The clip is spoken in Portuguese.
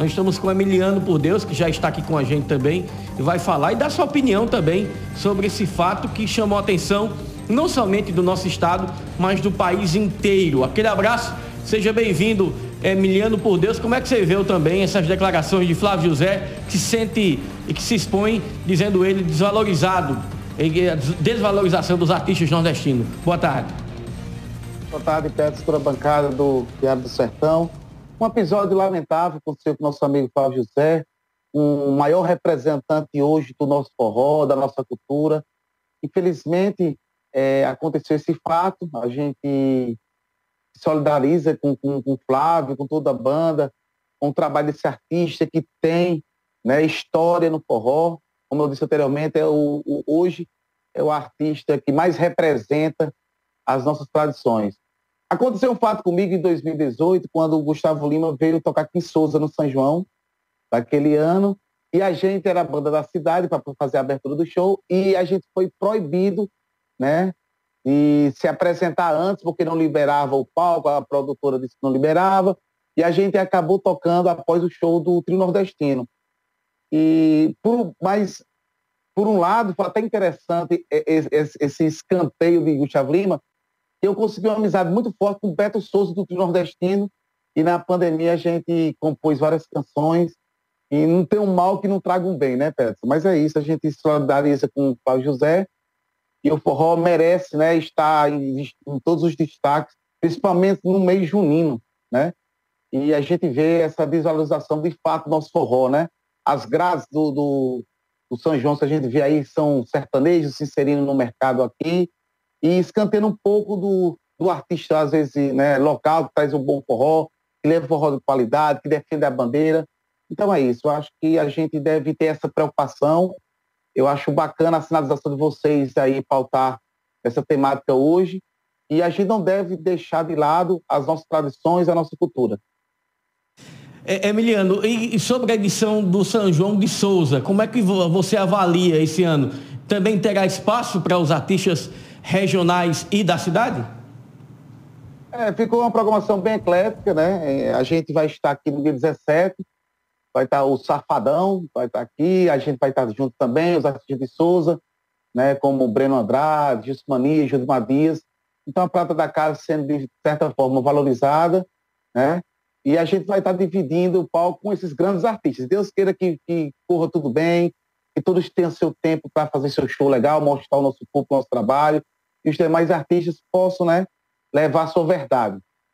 Nós estamos com Emiliano por Deus, que já está aqui com a gente também, e vai falar e dar sua opinião também sobre esse fato que chamou a atenção não somente do nosso estado, mas do país inteiro. Aquele abraço, seja bem-vindo, Emiliano por Deus. Como é que você viu também essas declarações de Flávio José, que se sente e que se expõe, dizendo ele desvalorizado, desvalorização dos artistas nordestinos? Boa tarde. Boa tarde, Pedro, toda a bancada do Diário do Sertão. Um episódio lamentável aconteceu com nosso amigo Flávio José, um maior representante hoje do nosso forró, da nossa cultura. Infelizmente, é, aconteceu esse fato, a gente solidariza com, com, com o Flávio, com toda a banda, com o trabalho desse artista que tem né, história no forró. Como eu disse anteriormente, é o, o, hoje é o artista que mais representa as nossas tradições. Aconteceu um fato comigo em 2018, quando o Gustavo Lima veio tocar aqui em Souza, no São João, daquele ano, e a gente era a banda da cidade para fazer a abertura do show, e a gente foi proibido, né, de se apresentar antes, porque não liberava o palco, a produtora disse que não liberava, e a gente acabou tocando após o show do Trio Nordestino. E por, mas, por um lado, foi até interessante esse escanteio de Gustavo Lima, eu consegui uma amizade muito forte com o Beto Souza do Trio Nordestino e na pandemia a gente compôs várias canções e não tem um mal que não traga um bem, né, Beto? Mas é isso, a gente se solidariza com o Paulo José e o forró merece né, estar em, em todos os destaques, principalmente no mês junino, né? E a gente vê essa desvalorização de fato do nosso forró, né? As grades do, do, do São João que a gente vê aí são sertanejos se inserindo no mercado aqui, e escanteando um pouco do, do artista, às vezes, né, local, que traz um bom forró, que leva forró de qualidade, que defende a bandeira. Então é isso, eu acho que a gente deve ter essa preocupação. Eu acho bacana a sinalização de vocês aí pautar essa temática hoje. E a gente não deve deixar de lado as nossas tradições, a nossa cultura. É, Emiliano, e sobre a edição do São João de Souza, como é que você avalia esse ano? Também terá espaço para os artistas regionais e da cidade? É, ficou uma programação bem eclética, né? É, a gente vai estar aqui no dia 17, vai estar o Safadão, vai estar aqui, a gente vai estar junto também, os artistas de Souza, né? Como o Breno Andrade, Justo Mania, Júlio Madias. Então a prata da casa sendo de certa forma valorizada, né? E a gente vai estar dividindo o palco com esses grandes artistas. Deus queira que, que corra tudo bem, que todos tenham seu tempo para fazer seu show legal, mostrar o nosso público, o nosso trabalho, e os demais artistas possam né, levar a sua verdade.